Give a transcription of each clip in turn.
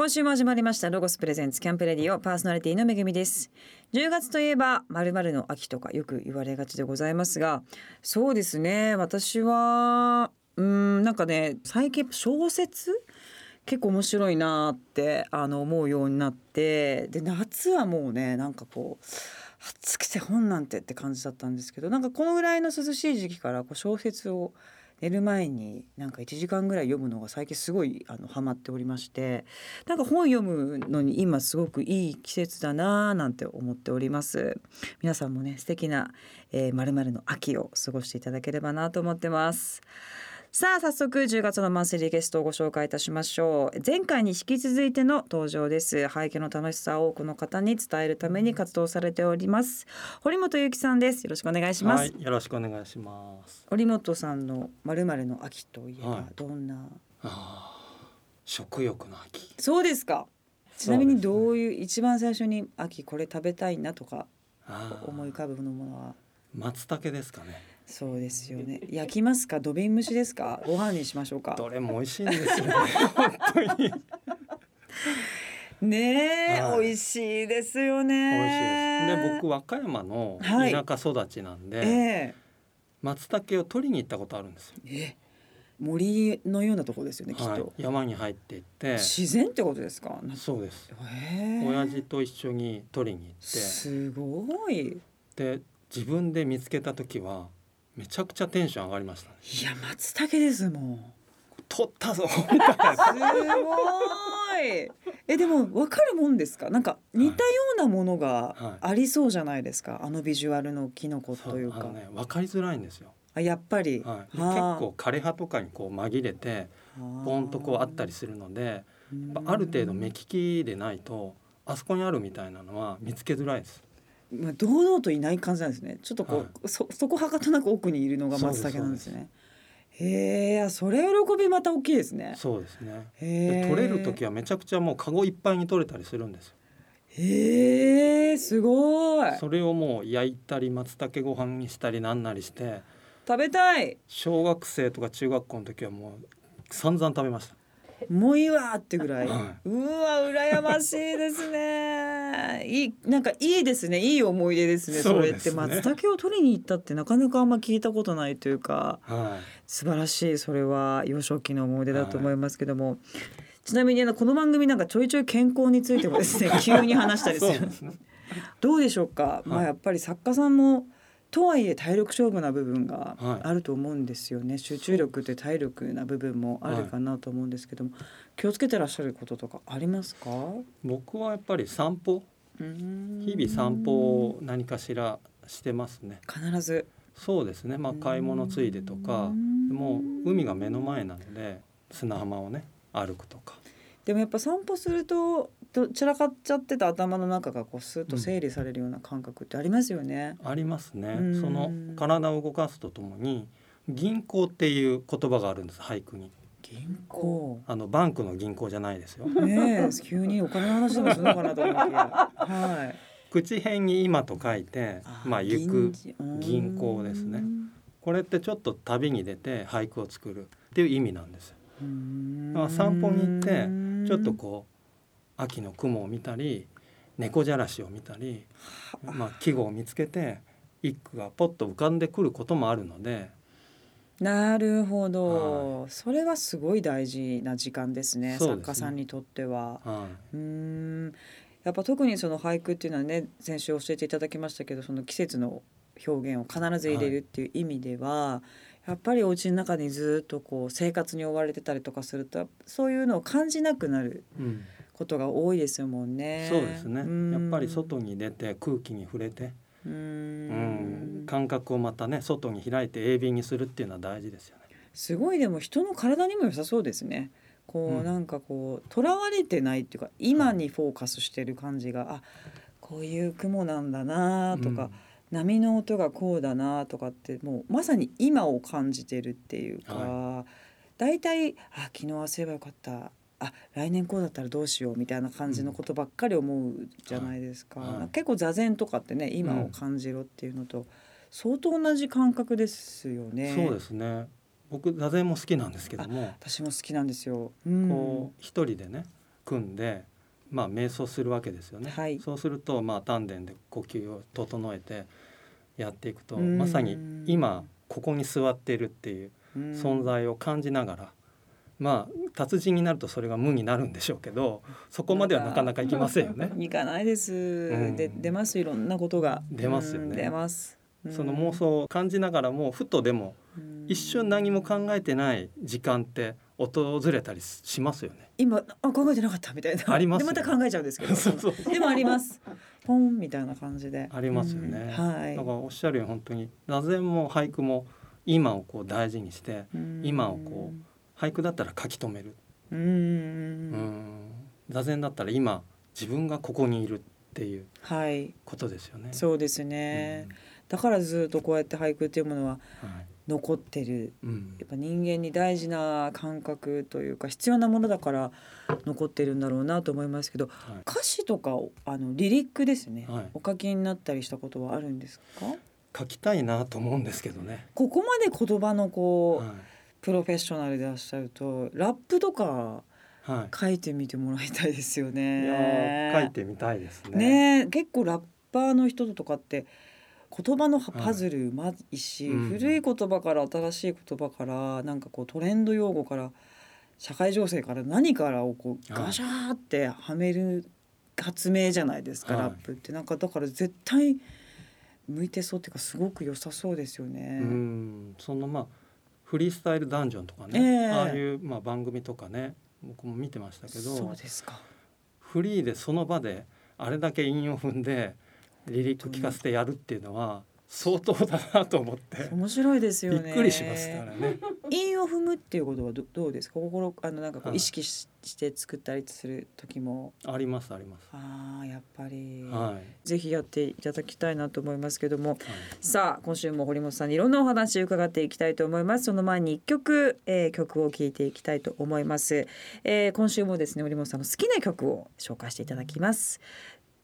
今週も始まりましたロゴスプレゼンツキャンプレディオパーソナリティのめぐみです。10月といえばまるの秋とかよく言われがちでございますがそうですね私はうんなんかね最近小説結構面白いなってあの思うようになってで夏はもうねなんかこう暑くて本なんてって感じだったんですけどなんかこのぐらいの涼しい時期からこう小説を寝る前になんか1時間ぐらい読むのが最近すごいあのハマっておりましてなんか本読むのに今すごくいい季節だなーなんて思っております。皆さんもね素敵な、えー、〇〇の秋を過ごしていただければなと思ってます。さあ早速10月のマンスリーゲストをご紹介いたしましょう。前回に引き続いての登場です。背景の楽しさを多くの方に伝えるために活動されております。堀本由紀さんです。よろしくお願いします、はい、よろしくお願いします。堀本さんのまるまるの秋といえばどんな、はい、食欲の秋。そうですか。ちなみにどういう、ね、一番最初に秋これ食べたいなとか思い浮かぶものは？松茸ですかねそうですよね。焼きますか、土瓶蒸しですか、ご飯にしましょうか？どれも美味しいんですよね。本当に。ねえ、はい、美味しいですよね。美味しいです。で、僕和歌山の田舎育ちなんで、はいえー、松茸を取りに行ったことあるんですよ。え森のようなところですよね、きっと、はい、山に入っていって自然ってことですか？そうです親父と一緒に取りに行ってすごいで自分で見つけた時はめちゃくちゃテンション上がりました、ね、いや松茸ですもん取ったぞ。すごい。えでも分かるもんですか？なんか似たようなものがありそうじゃないですか、はいはい、あのビジュアルのキノコというか。ね分かりづらいんですよ。あやっぱり、はい、結構枯葉とかにこう紛れてポンとこうあったりするのである程度目利きでないとあそこにあるみたいなのは見つけづらいですまあ、堂々といない感じなんですね。ちょっとこう、はい、そそこはかとなく奥にいるのが松茸なんですね。へえそれ喜びまた大きいですね。そうですね。で取れる時はめちゃくちゃもうカゴいっぱいに取れたりするんですよ。へえすごい。それをもう焼いたり松茸ご飯にしたりなんなりして食べたい。小学生とか中学校の時はもう散々食べましたもういいわってぐらい、はい、うわ羨ましいですね。いいなんかいいですね。いい思い出ですねそれって松茸を取りに行ったってなかなかあんま聞いたことないというか、はい、素晴らしいそれは幼少期の思い出だと思いますけども、はい、ちなみにこの番組なんかちょいちょい健康についてもですね 急に話したりする。ね、どうでしょうか、まあやっぱり作家さんもとはいえ体力勝負な部分があると思うんですよね、はい、集中力って体力な部分もあるかなと思うんですけども、はい、気をつけてらっしゃることとかありますか？僕はやっぱり散歩。日々散歩を何かしらしてますね。必ず。そうですね。まあ買い物ついでとか。もう海が目の前なので砂浜をね歩くとかでもやっぱ散歩するとと散らかっちゃってた頭の中がこうスッと整理されるような感覚ってありますよね。うん、ありますね。その体を動かすとともに銀行っていう言葉があるんです俳句に。銀行？あのバンクの銀行じゃないですよ。ね急にお金の話でもするのかなと思って。はい。口辺に今と書いてまあ行く銀行ですね。これってちょっと旅に出て俳句を作るっていう意味なんです。まあ散歩に行ってちょっとこう秋の雲を見たり猫じゃらしを見たり、まあ、季語を見つけて一句がポッと浮かんでくることもあるので。なるほど、はい、それはすごい大事な時間ですね、ね、作家さんにとっては。はい、うん。やっぱ特にその俳句っていうのはね先週教えていただきましたけどその季節の表現を必ず入れるっていう意味では、はい、やっぱりお家の中にずっとこう生活に追われてたりとかするとそういうのを感じなくなる。うんことが多いですもんね。そうですね。やっぱり外に出て空気に触れて、うんうん感覚をまたね外に開いて鋭敏にするっていうのは大事ですよね。すごいでも人の体にも良さそうですね。こう、うん、なんかこう囚われてないっていうか今にフォーカスしてる感じが、あこういう雲なんだなとか。うん波の音がこうだなとかってもうまさに今を感じてるっていうか、はい、大体あ昨日はすればよかった。あ来年こうだったらどうしようみたいな感じのことばっかり思うじゃないですか、うん。結構座禅とかってね今を感じろっていうのと、相当同じ感覚ですよね。そうですね。僕座禅も好きなんですけども。私も好きなんですよ、うん、こう一人でね組んでまあ瞑想するわけですよね。はい、そうするとまあ丹田で呼吸を整えてやっていくとまさに今ここに座っているっていう存在を感じながらまあ達人になるとそれが無になるんでしょうけどそこまではなかなかいきませんよね。いかないです、うん、で出ます。いろんなことが。出ますよね。出ます。その妄想を感じながらもふとでも一瞬何も考えてない時間って訪れたりしますよね。今あ考えてなかったみたいな。あります、ね、でまた考えちゃうんですけど。そうそうでもあります。ポンみたいな感じで。ありますよね。はい。だからおっしゃるように本当に座禅も俳句も今をこう大事にして今をこう俳句だったら書き留める。うん。座禅だったら今自分がここにいるっていうことですよね。はい、そうですね。だからずっとこうやって俳句っていうものは残ってる、はい、やっぱ人間に大事な感覚というか必要なものだから残ってるんだろうなと思いますけど、はい、歌詞とかあのリリックですね、はい、お書きになったりしたことはあるんですか？書きたいなと思うんですけどね。ここまで言葉のこう、プロフェッショナルでいらっしゃるとラップとか書いてみてもらいたいですよね。書いてみたいですね。ね結構ラッパーの人とかって言葉のパズルうまいし、はいうん、古い言葉から新しい言葉からなんかこうトレンド用語から社会情勢から何からをこうガシャーってはめる発明じゃないですか、はい、ラップって。なんかだから絶対向いてそうっていうかすごく良さそうですよね。うん。そのまあフリースタイルダンジョンとかね、えー、ああいうまあ番組とかね僕も見てましたけどそうですか。フリーでその場であれだけ韻を踏んでリリック聞かせてやるっていうのは相当だなと思って。面白いですよね。びっくりしますからね。韻を踏むっていうことはどどうですか？心あのなんかこう意識し,、して作ったりする時も。ありますあります。ああやっぱり、はい、ぜひやっていただきたいなと思いますけども、はい、さあ今週も堀本さんにいろんなお話伺っていきたいと思います。その前に一曲、えー、曲を聴いていきたいと思います、えー、今週もですね堀本さんの好きな曲を紹介していただきます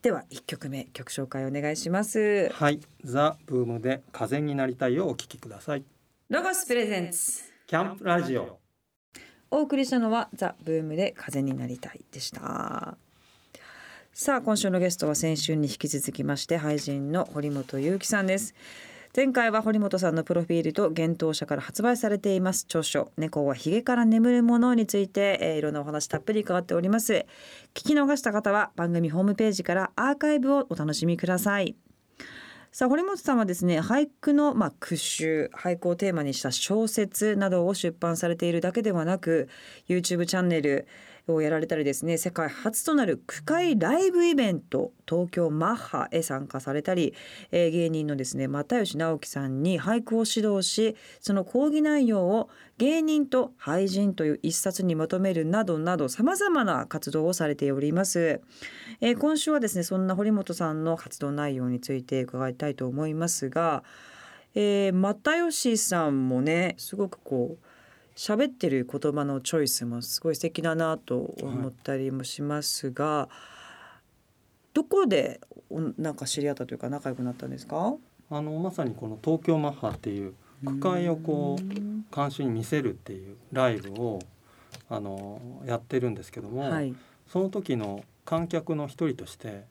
では一曲目曲紹介お願いします。はいザブームで風になりたいをお聞きください。ロゴスプレゼンツ。キャンプラジオ。お送りしたのはザブームで風になりたいでした。さあ今週のゲストは先週に引き続きまして俳人の堀本裕樹さんです前回は堀本さんのプロフィールと幻冬者から発売されています著書猫はヒゲから眠るものについて、えー、いろんなお話たっぷり伺っております。聞き逃した方は番組ホームページからアーカイブをお楽しみください。さあ堀本さんはですね俳句のまあ句集俳句をテーマにした小説などを出版されているだけではなく YouTube チャンネルをやられたりですね世界初となる区会ライブイベント東京マッハへ参加されたり、えー、芸人のですね又吉直樹さんに俳句を指導しその講義内容を芸人と俳人という一冊にまとめるなどなどさまざまな活動をされております、えー、今週はですねそんな堀本さんの活動内容について伺いたいと思いますが、えー、又吉さんもねすごくこう喋ってる言葉のチョイスもすごい素敵だなと思ったりもしますが、はい、どこでなんか知り合ったというか仲良くなったんですか？あのまさにこの東京マッハっていう区会をこう監修に見せるっていうライブをあのやってるんですけども、はい、その時の観客の一人として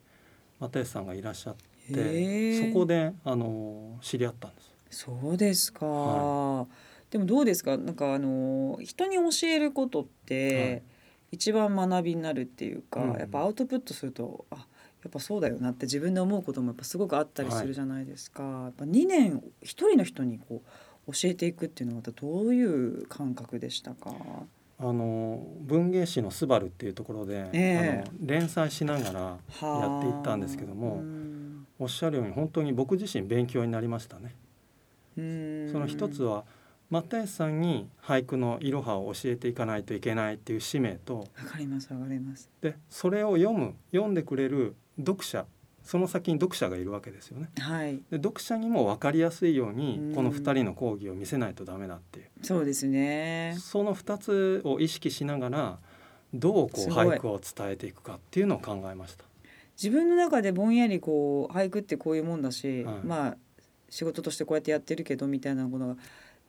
又吉さんがいらっしゃってそこであの知り合ったんです。そうですか、はいでもどうですか？なんかあの人に教えることって一番学びになるっていうか、はい、やっぱアウトプットするとあやっぱそうだよなって自分で思うこともやっぱすごくあったりするじゃないですか。はい、やっぱ2年一人の人にこう教えていくっていうのはどういう感覚でしたか？あの文芸誌の「スバルっていうところで、えー、あの連載しながらやっていったんですけどもおっしゃるように本当に僕自身勉強になりましたね。その一つは又吉さんに俳句のいろはを教えていかないといけないっていう使命とわかりますわかります。でそれを読む読んでくれる読者その先に読者がいるわけですよね。はい、で読者にも分かりやすいようにこの2人の講義を見せないとダメだっていう。そうですね。その2つを意識しながらどうこう俳句を伝えていくかっていうのを考えました。自分の中でぼんやりこう俳句ってこういうもんだし、はい、まあ仕事としてこうやってやってるけどみたいなものが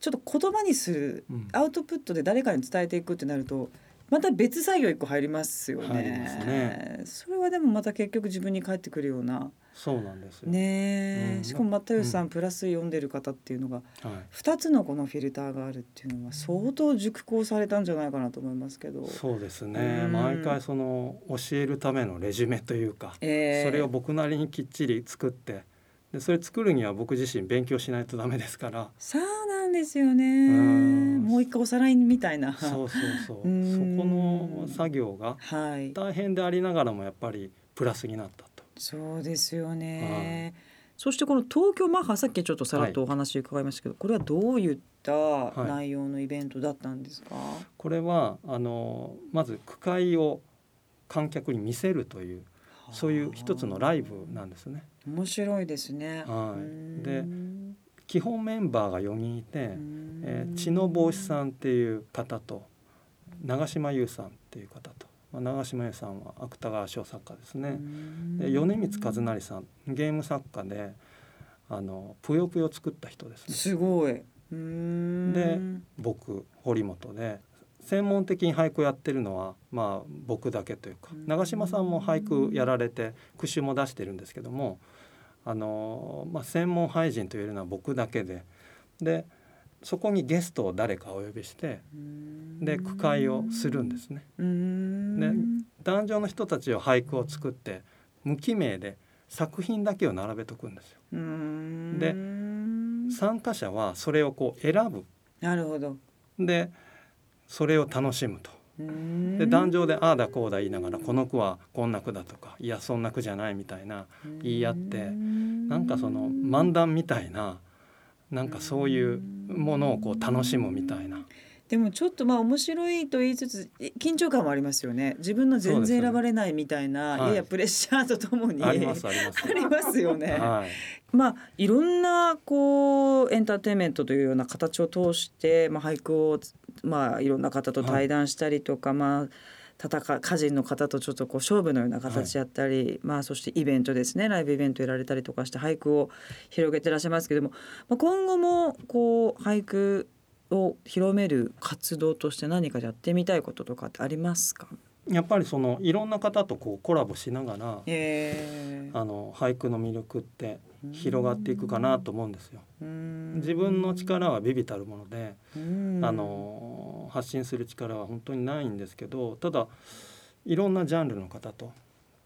ちょっと言葉にする、アウトプットで誰かに伝えていくってなるとまた別作業一個入りますよね。ねそれはでもまた結局自分に返ってくるような。そうなんですよ。ねえ、うんしかも又吉さん、うんプラス読んでる方っていうのがはい。二つのこのフィルターがあるっていうのは相当熟考されたんじゃないかなと思いますけど。そうですね、うん毎回その教えるためのレジュメというか、ええそれを僕なりにきっちり作ってでそれ作るには僕自身勉強しないとダメですからそうなんですよね。うんもう一回おさらいみたいな。そうそうそうそ うんこの作業がはい。大変でありながらもやっぱりプラスになったと。そうですよね。そしてこの東京マッハさっきちょっとさらっとお話伺いましたけど、これはどういったい内容のイベントだったんですか？これはあのまず句会を観客に見せるというそういう一つのライブなんですね。面白いですね。はいうんで基本メンバーが4人いて、えー、知の帽子さんっていう方と長島優さんっていう方と、まあ、長島優さんは芥川賞作家ですね。で米光和成さんゲーム作家であのぷよぷよ作った人ですね。すごい。うんで僕堀本で専門的に俳句やってるのはまあ僕だけというかうん長嶋さんも俳句やられて句集も出してるんですけどもあの、まあ、専門俳人というのは僕だけででそこにゲストを誰かお呼びしてで句会をするんですね。うんで壇上の人たちは俳句を作って無記名で作品だけを並べとくんですよ。うんで参加者はそれをこう選ぶなるほど。でそれを楽しむと。でで壇上でああだこうだ言いながらこの句はこんな句だとかいやそんな句じゃないみたいな言い合ってなんかその漫談みたいななんかそういうものをこう楽しむみたいなでもちょっとまあ面白いと言いつつえ緊張感もありますよね。自分の全然選ばれないみたいな、はいややプレッシャーとともに。ありますあります。よね。はい、まあいろんなこうエンターテインメントというような形を通して、まあ、俳句をまあいろんな方と対談したりとか、まあ戦歌人の方とちょっとこう勝負のような形やったり、まあそしてイベントですね。ライブイベントやられたりとかして俳句を広げてらっしゃいますけども、まあ、今後もこう俳句を広める活動として何かやってみたいこととかってありますか、やっぱりそのいろんな方とこうコラボしながらえ。ーあの俳句の魅力って広がっていくかなと思うんですよ。自分の力は微々たるもので、うん。あの発信する力は本当にないんですけどただいろんなジャンルの方と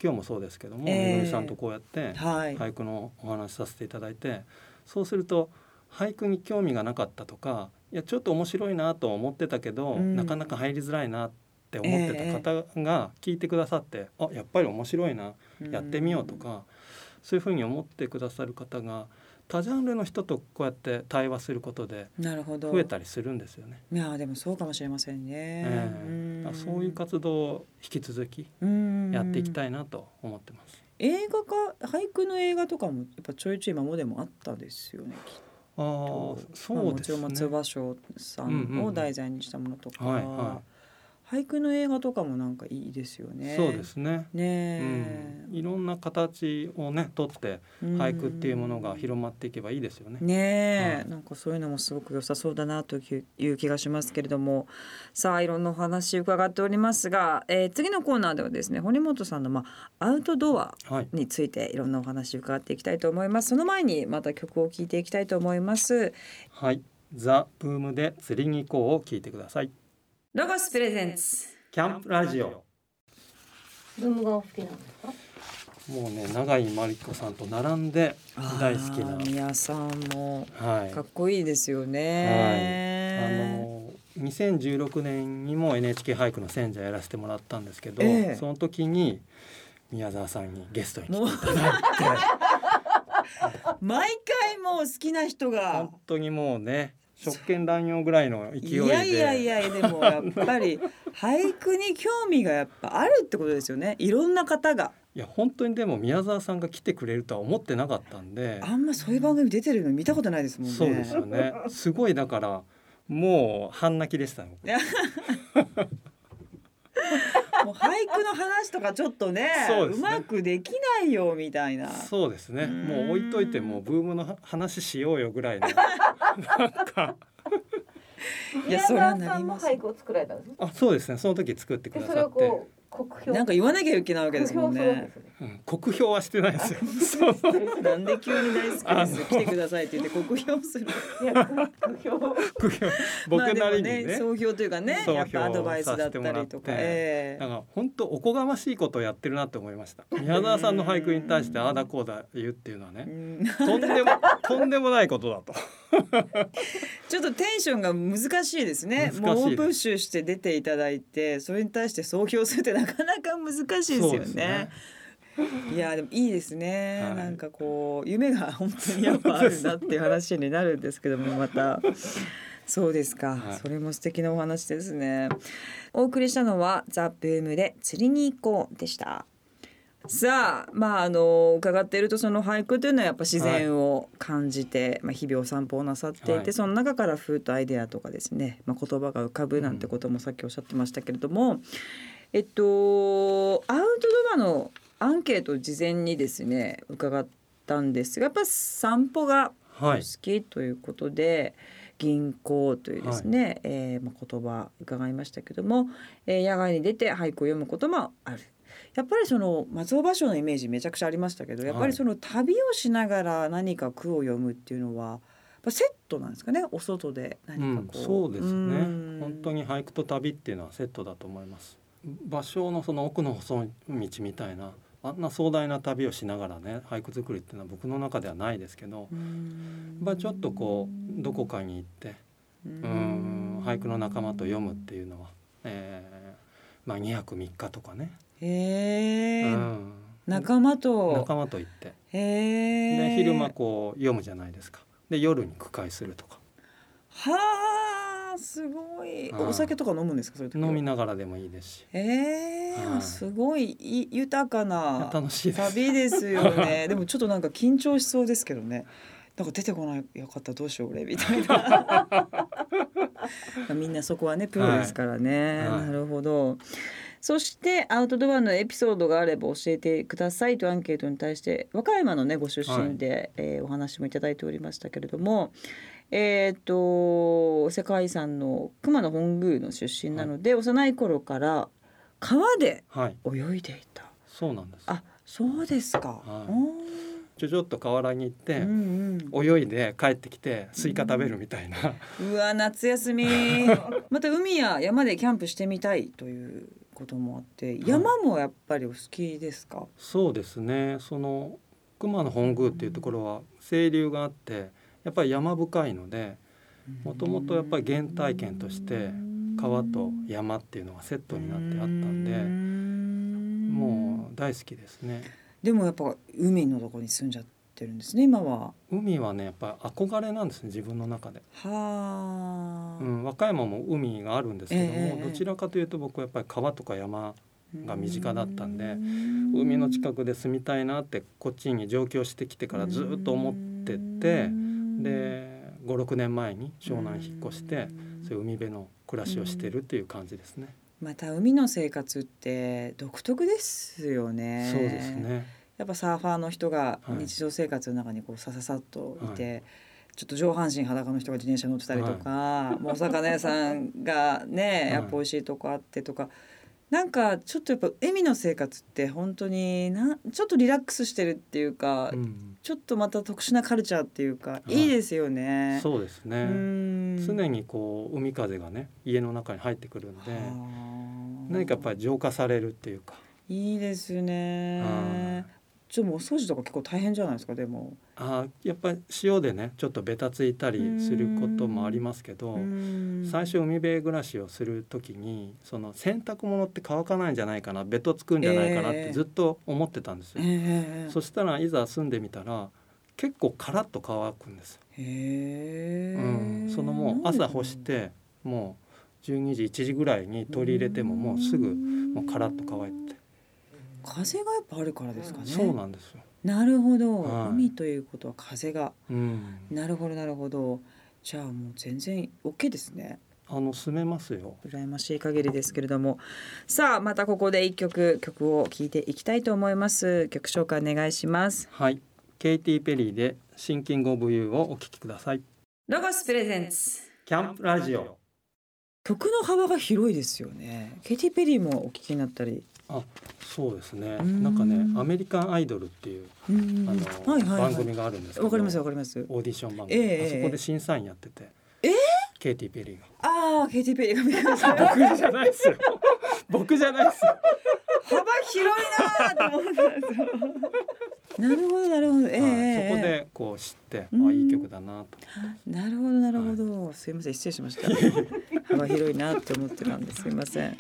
今日もそうですけども、ええ。めぐみさんとこうやってはい、俳句のお話しさせていただいてそうすると俳句に興味がなかったとかいやちょっと面白いなと思ってたけど、うんなかなか入りづらいなって思ってた方が聞いてくださって、あやっぱり面白いなやってみようとか、そういうふうに思ってくださる方が多ジャンルの人とこうやって対話することで増えたりするんですよね。いやでもそうかもしれませんね。ええだからそういう活動を引き続きやっていきたいなと思ってます。映画化俳句の映画とかもやっぱちょいちょい今までもあったですよね。きっあそうですね。まあもちろん松葉賞さんを題材にしたものとか、はいは俳句の映画とかもなんかいいですよね。そうですね。ねうん、いろんな形をね取ってえ、俳句っていうものが広まっていけばいいですよね。ねえ、はいなんかそういうのもすごく良さそうだなという気がしますけれどもさあいろんなお話伺っておりますが、えー次のコーナーではですね堀本さんの、まあ、アウトドアはい。についていろんなお話伺っていきたいと思いますその前にまた曲を聴いていきたいと思いますはい。ザブームで釣りに行こうを聞いてください。ロゴスプレゼンツキャンプラジオ。ブームがお好きなんですか？もうね永井真理子さんと並んで大好きな。あー皆さんもはい。かっこいいですよあね、の2016年にも NHK 俳句の選者やらせてもらったんですけど、ええその時に宮沢さんにゲストに来てもういただいて 毎回もう好きな人が本当にもうね職権乱用ぐらいの勢いで。いやいやいやでも やっぱり俳句に興味がやっぱあるってことですよね。いろんな方が。いや本当にでも宮沢さんが来てくれるとは思ってなかったんで。あんまそういう番組出てるの見たことないですもんね。そうですよね。すごいだからもう半泣きでしたよいやもう俳句の話とかちょっとねそうですね。まくできないよみたいな。そうですね。うん。もう置いといてもうブームの話しようよぐらいの。なんか。いやそれはなります。宮沢さんも俳句を作られたんですね。あそうですね。その時作ってくでそれださって。をこうなんか言わなきゃいけないわけですもんね。酷評ねうん、はしてないですよ。なんで急に大好きです来てくださいって言って酷評する。いや酷評。酷評。僕なりにね,、総評というかねやっぱアドバイスだったりとか。させてもらって。ええ。だから本当おこがましいことをやってるなって思いました。宮沢さんの俳句に対してああだこうだ言うっていうのはね。うん。とんでもとんでもないことだと。ちょっとテンションが難しいですね。もうオープッシュして出ていただいてそれに対して総評するってなかなか難しいですよね。いやでもいいですね、はい。なんかこう夢が本当にやっぱあるんだっていう話になるんですけどもまた。そうですか、はい。それも素敵なお話ですね。お送りしたのはザ・ブームで釣りに行こうでした。さあまああの伺っているとその俳句というのはやっぱ自然を感じて、まあ、日々お散歩をなさっていて、はい。その中からふーっとアイデアとかですね、まあ、言葉が浮かぶなんてこともさっきおっしゃってましたけれども、えっとアウトドアのアンケートを事前にですね伺ったんですがやっぱ散歩が好きということで、銀行というですね、えーまあ、言葉伺いましたけども、えー野外に出て俳句を読むこともある。やっぱりその松尾芭蕉のイメージめちゃくちゃありましたけどやっぱりその旅をしながら何か句を読むっていうのはセットなんですかね？お外でう何かこう、ん、そうですね。うん。本当に俳句と旅っていうのはセットだと思います芭蕉のその奥の細い道みたいなあんな壮大な旅をしながらね俳句作りっていうのは僕の中ではないですけど、うん。まあちょっとこうどこかに行ってうん。俳句の仲間と読むっていうのは、えーまあ2泊3日とかね、へえ、うん、仲間と。仲間と行って。で昼間こう読むじゃないですか。で夜に句会するとか。はあすごい。はいお酒とか飲むんですかそうい飲みながらでもいいですし。ええはい。すごいい豊かな楽しいです。旅ですよね。でもちょっとなんか緊張しそうですけどね。なんか出てこないよかったらどうしよう俺みたいな。まあみんなそこはねプロですからね、はい。なるほど。そしてアウトドアのエピソードがあれば教えてくださいとアンケートに対して和歌山のねご出身で、えーお話もいただいておりましたけれどもえっ、と世界遺産の熊野本宮の出身なので、幼い頃から川ではい。泳いでいた。そうなんです。あそうですか、はい。おちょちょっと河原に行って、ーうんうん。泳いで帰ってきてスイカ食べるみたいな、うわ夏休み。また海や山でキャンプしてみたいということもあって山もやっぱりお好きですか、そうですね。その熊野本宮っていうところは清流があってやっぱり山深いのでもともとやっぱり原体験として川と山っていうのがセットになってあったんでもう大好きですね。でもやっぱ海のとこに住んじゃってるんですね今は。海はねやっぱり憧れなんですね自分の中で、はあ、うん、和歌山も海があるんですけども、ええどちらかというと僕はやっぱり川とか山が身近だったんでうん。海の近くで住みたいなってこっちに上京してきてからずっと思っててで56年前に湘南引っ越してそういう海辺の暮らしをしてるっていう感じですね。また海の生活って独特ですよね。そうですね。やっぱサーファーの人がはい。日常生活の中にこうさささっといて、ちょっと上半身裸の人が自転車乗ってたりとか、もうお魚屋さんがね やっぱ美味しいとこあってとか、なんかちょっとやっぱ海の生活って本当になちょっとリラックスしてるっていうか、うん、ちょっとまた特殊なカルチャーっていうか、いい、いですよね。そうですね。ね常にこう海風がね家の中に入ってくるんで何かやっぱり浄化されるっていうかいいですねは。ちょっとお掃除とか結構大変じゃないですかでも。あーやっぱり塩でねちょっとベタついたりすることもありますけど最初海辺暮らしをする時にその洗濯物って乾かないんじゃないかなベトつくんじゃないかなっええてずっと思ってたんですよ。ええそしたらいざ住んでみたら結構カラッと乾くんです。へえ、うん、そのもう朝干してもう12時1時ぐらいに取り入れてももうすぐもうカラッと乾いて、風がやっぱあるからですかね。そうなんですよ。なるほど、はい。海ということは風が。うん、なるほどなるほど。じゃあもう全然 OK ですね。あの住めますよ。羨ましい限りですけれども。さあまたここで一曲曲を聴いていきたいと思います。曲紹介お願いします。はい、ケイティペリーで Thinking of You をお聞きください。ロゴス presents。キャンプラジオ。曲の幅が広いですよね。ケイティペリーもお聞きになったりあそうですね。ん。なんかねアメリカンアイドルっていうあの、はいはいはい。番組があるんですけどわかりますわかります。オーディション番組、ええあそこで審査員やってて。え？ーケイティ・ペリーが。ああケイティペリーが 僕じゃないですよ。僕じゃないですよ。幅広いなーと思ったんですよ。なるほどなるほど。ええはいええ。そこでこう知って、うん。あいい曲だなと。なるほどなるほど、すいません失礼しました。幅広いなって思ってたんですいません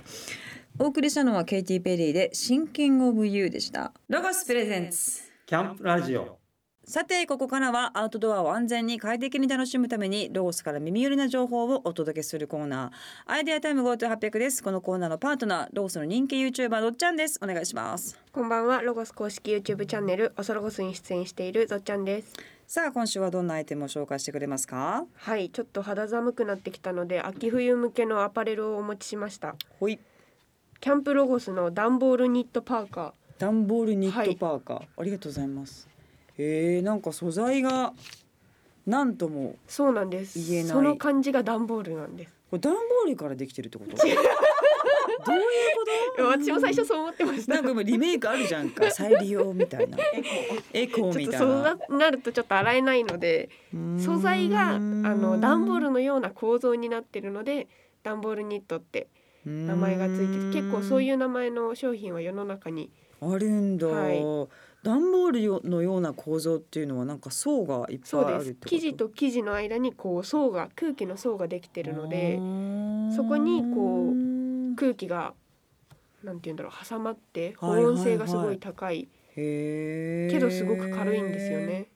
お送りしたのはケイティペリーでシンキングオブユーでした。ロゴスプレゼンツ。キャンプラジオ。さてここからはアウトドアを安全に快適に楽しむためにロゴスから耳寄りな情報をお届けするコーナー。アイデアタイム GoTo800 です。このコーナーのパートナーロゴスの人気 YouTuber どっちゃんです。お願いします。こんばんは。ロゴス公式 YouTube チャンネルおそロゴスに出演しているぞっちゃんです。さあ今週はどんなアイテムを紹介してくれますか？はい。ちょっと肌寒くなってきたので秋冬向けのアパレルをお持ちしました。ほいキャンプロゴスの段ボールニットパーカー。ダンボールニットパーカー、ありがとうございます。へえなんか素材がなんともそうなんです。言えない。その感じが段ボールなんです。これ段ボールからできてるってこと？どういうこと？私も最初そう思ってました。なんか今リメイクあるじゃんか。再利用みたいな。エコー。みちょったといなそうなるとちょっと洗えないので素材があの段ボールのような構造になってるので段ボールニットって名前がついてて結構そういうう名前の商品は世の中にあるんだ、はい。段ボールよのような構造っていうのはなんか層がいっぱそういあるってこと？です。生地と生地の間にこう層が空気の層ができてるのでそこにこう空気がなんて言うんだろう挟まって保温性がすごい高い,、けどすごく軽いんですよね。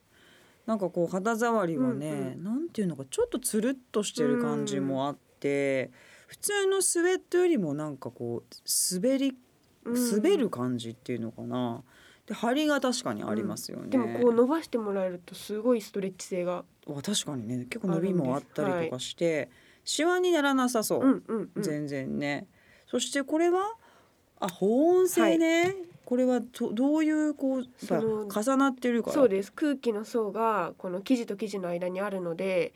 なんかこう肌触りはね、うん。なんていうのかちょっとつるっとしてる感じもあって、普通のスウェットよりもなんかこう滑りうん。滑る感じっていうのかな、で張りが確かにありますよね、でもこう伸ばしてもらえるとすごいストレッチ性が、わ確かにね。結構伸びもあったりとかして、シワにならなさそう、うんうんうん、全然ね。そしてこれはあ保温性ね、これはどどういうこう重なってるから。そうです。空気の層がこの生地と生地の間にあるので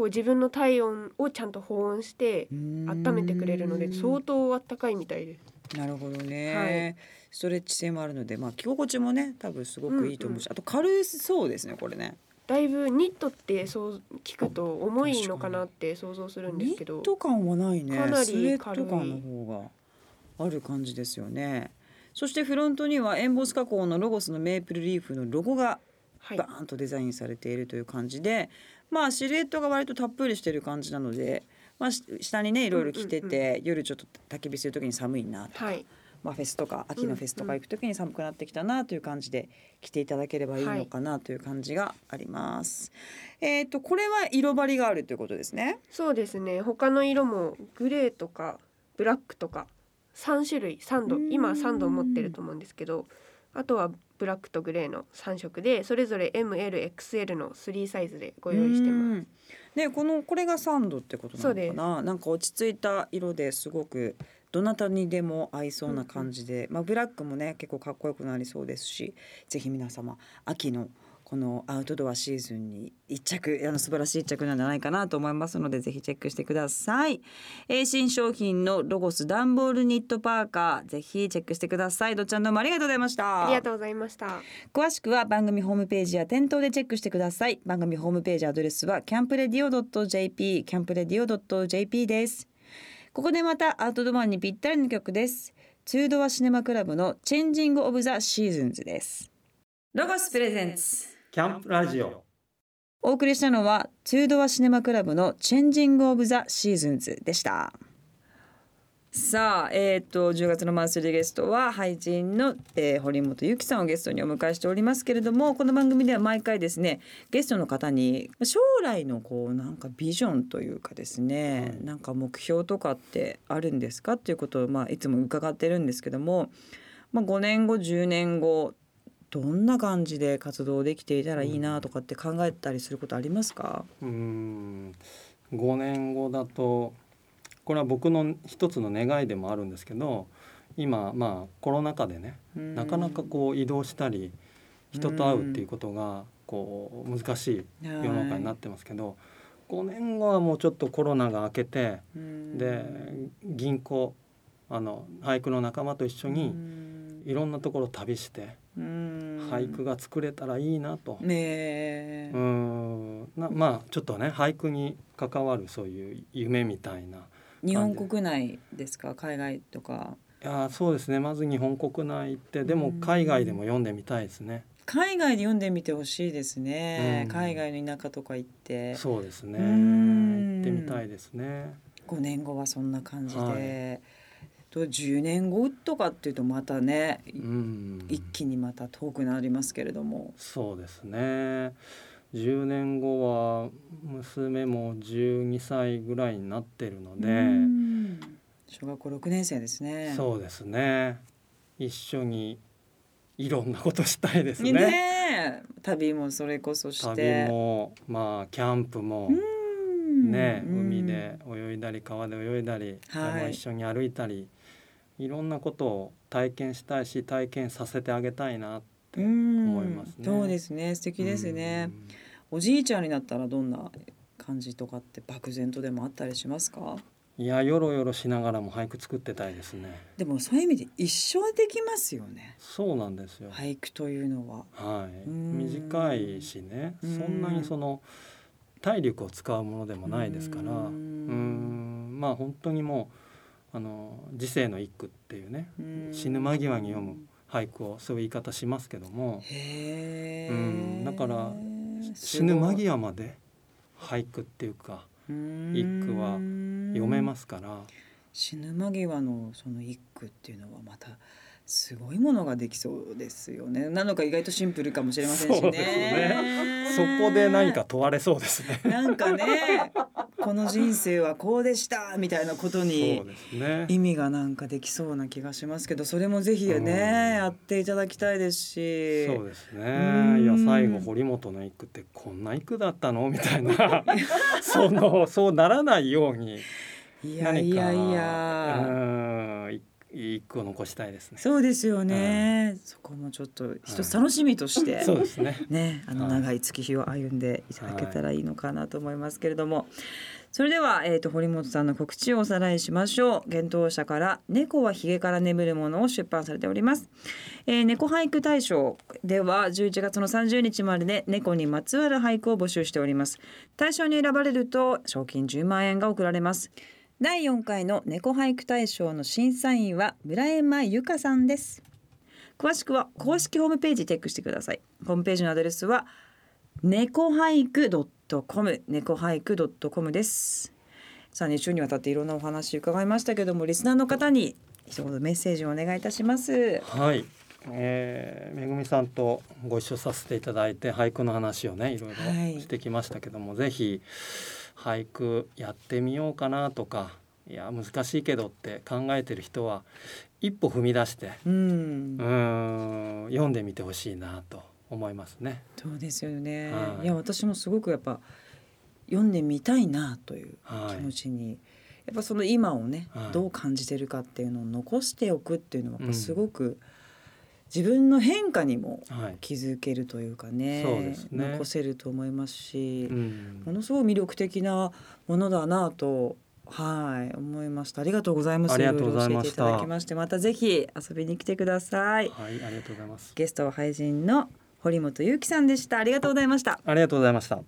こう自分の体温をちゃんと保温して温めてくれるので相当あったかいみたいです。なるほどね、はい。ストレッチ性もあるのでまあ着心地もね多分すごくいいと思うし、あと軽そうですねこれね。だいぶニットってそう聞くと重いのかなって想像するんですニけど。ット感はないね。かなりスウェッ軽いト感の方がある感じですよね。そしてフロントにはエンボス加工のロゴスのメープルリーフのロゴがはい。バーンとデザインされているという感じで、まあシルエットが割とたっぷりしてる感じなので、まあ、し下にねいろいろ着てて、夜ちょっと焚き火する時に寒いなとか、はい。まあ、フェスとか秋のフェスとか行く時に寒くなってきたなという感じで着ていただければいいのかなという感じがあります。えっ、とこれは色張りがあるということですね？そうですね。他の色もグレーとかブラックとか3種類3度うん。今3度持ってると思うんですけどあとはブラックとグレーの3色でそれぞれ MLXL の3サイズでご用意してます。す。でこのこれがサンドってことなのかな？なんか落ち着いた色ですごくどなたにでも合いそうな感じで、まあ、ブラックもね結構かっこよくなりそうですしぜひ皆様秋のこのアウトドアシーズンに一着あの素晴らしい一着なんじゃないかなと思いますのでぜひチェックしてください、えー新商品のロゴスダンボールニットパーカーぜひチェックしてください。どっちゃんどうもありがとうございました。ありがとうございました。詳しくは番組ホームページや店頭でチェックしてください。番組ホームページアドレスはキャンプレディオ .jp キャンプレディオ .jp です。ここでまたアウトドアにぴったりの曲です。ツードアシネマクラブの Changing of the Seasons です。ロゴス presentsキャンプラジオ。お送りしたのはツードアシネマクラブの Changing of the Seasons でした。さあ、えっ、と10月のマンスリーゲストは俳人の、えー堀本裕樹さんをゲストにお迎えしておりますけれどもこの番組では毎回ですねゲストの方に将来のこうなんかビジョンというかですね、なんか目標とかってあるんですか？っていうことをまあいつも伺ってるんですけども、まあ、5年後10年後どんな感じで活動できていたらいいなとかって考えたりすることありますか、うーん。5年後だとこれは僕の一つの願いでもあるんですけど今まあコロナ禍でねなかなかこう移動したり人と会うっていうことがこう難しい世の中になってますけど5年後はもうちょっとコロナが明けてうん。で銀行あの俳句の仲間と一緒うにん。いろんなところ旅してうん俳句が作れたらいいなと。ねえ。うん。なまあちょっとね俳句に関わるそういう夢みたいな日本国内ですか？海外とか。いやーそうですね。まず日本国内行ってでも海外でも読んでみたいですね。海外で読んでみてほしいですね、うん。海外の田舎とか行って。そうですね。うん。行ってみたいですね。5年後はそんな感じで、はいと10年後とかっていうとまたね、うん。一気にまた遠くなりますけれども。そうですね。10年後は娘も12歳ぐらいになってるので、うん。小学校6年生ですね。そうですね。一緒にいろんなことしたいですね。ねえ。旅もそれこそして。旅もまあキャンプも。うん。ね、うん。海で泳いだり川で泳いだり、はい。山一緒に歩いたりいろんなことを体験したいし体験させてあげたいなってうん思いますね。そうですね。素敵ですね、おじいちゃんになったらどんな感じとかって漠然とでもあったりしますか？うんいやよろよろしながらも俳句作ってたいですね。でもそういう意味で一生できますよね。そうなんですよ。俳句というのは。はい、うん。短いしね。うん。そんなにその体力を使うものでもないですから。ううんん。まあ本当にもうあの時世の一句っていうねうん。死ぬ間際に読む俳句をそういう言い方しますけども。うんだからす死ぬ間際まで俳句っていうかうん一句は読めますから。死ぬ間際のその一句っていうのはまたすごいものができそうですよね。なのか意外とシンプルかもしれませんしね。そね。そこで何か問われそうですね。なんかねこの人生はこうでしたみたいなことに。意味がなんかできそうな気がしますけどそれもぜひね、うん。やっていただきたいですし。そうですうね。ん。いや最後堀本の一句ってこんな一句だったのみたいな。そのそうならないようにいやいやいや。うんい一句を残したいですね。そうですよね、そこもちょっと一つ楽しみとして、そうですね。ね、あのはい。長い月日を歩んでいただけたらいいのかなと思いますけれども、それでは、えー、と堀本さんの告知をおさらいしましょう。幻冬舎から「猫はひげから眠るもの」を出版されております、えー猫俳句大賞では11月の30日までで猫にまつわる俳句を募集しております。大賞に選ばれると賞金10万円が贈られます第4回の猫俳句大賞の審査員は村山由香さんです。詳しくは公式ホームページチェックしてください。ホームページのアドレスは猫俳句 .com 猫俳句 .com です。さあ2週にわたっていろんなお話伺いましたけどもリスナーの方に一言メッセージをお願いいたします。はい。えー、めぐみさんとご一緒させていただいて俳句の話をねいろいはい。ろしてきましたけども、ぜひ俳句やってみようかなとかいや難しいけどって考えてる人は一歩踏み出してうん。うーん読んでみてほしいなと思いますね。そうですよね、はい。い、や私もすごくやっぱ読んでみたいなというはい。気持ちに、やっぱその今をね、はい。どう感じてるかっていうのを残しておくっていうのはやっぱうん。すごく自分の変化にもはい。気づけるというかねそうですね。残せると思いますし、うん。ものすごい魅力的なものだなとはい思いました。ありがとうございます。ありがとうございました。いただきましてまたぜひ遊びに来てください。はい、ありがとうございます。ゲストは俳人の堀本裕樹さんでした。ありがとうございました。ありがとうございました。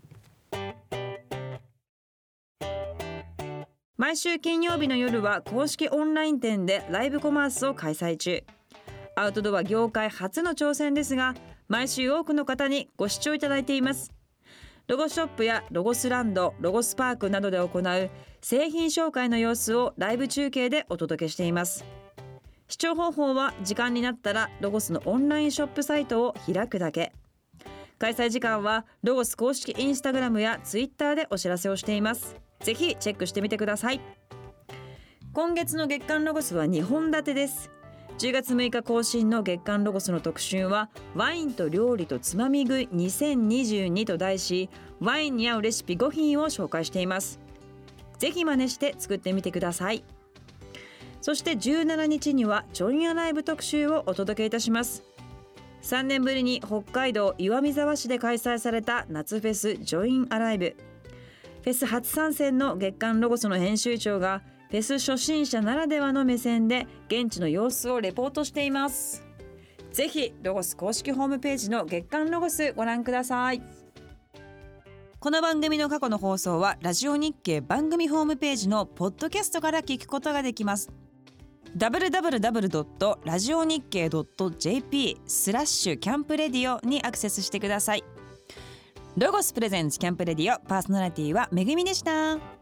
毎週金曜日の夜は公式オンライン店でライブコマースを開催中アウトドア業界初の挑戦ですが毎週多くの方にご視聴いただいています。ロゴショップやロゴスランドロゴスパークなどで行う製品紹介の様子をライブ中継でお届けしています。視聴方法は時間になったらロゴスのオンラインショップサイトを開くだけ。開催時間はロゴス公式インスタグラムやツイッターでお知らせをしています。ぜひチェックしてみてください。今月の月刊ロゴスは2本立てです。10月6日更新の月刊ロゴスの特集はワインと料理とつまみ食い2022と題しワインに合うレシピ5品を紹介しています。ぜひ真似して作ってみてください。そして17日にはジョインアライブ特集をお届けいたします。3年ぶりに北海道岩見沢市で開催された夏フェスジョインアライブ。フェス初参戦の月刊ロゴスの編集長がフェス初心者ならではの目線で現地の様子をレポートしています。ぜひロゴス公式ホームページの月刊ロゴスご覧ください。この番組の過去の放送はラジオ日経番組ホームページのポッドキャストから聞くことができます。www. ラジオ日経 .jp スラッシュキャンプレディオにアクセスしてください。ロゴスプレゼンツキャンプレディオパーソナリティはめぐみでした。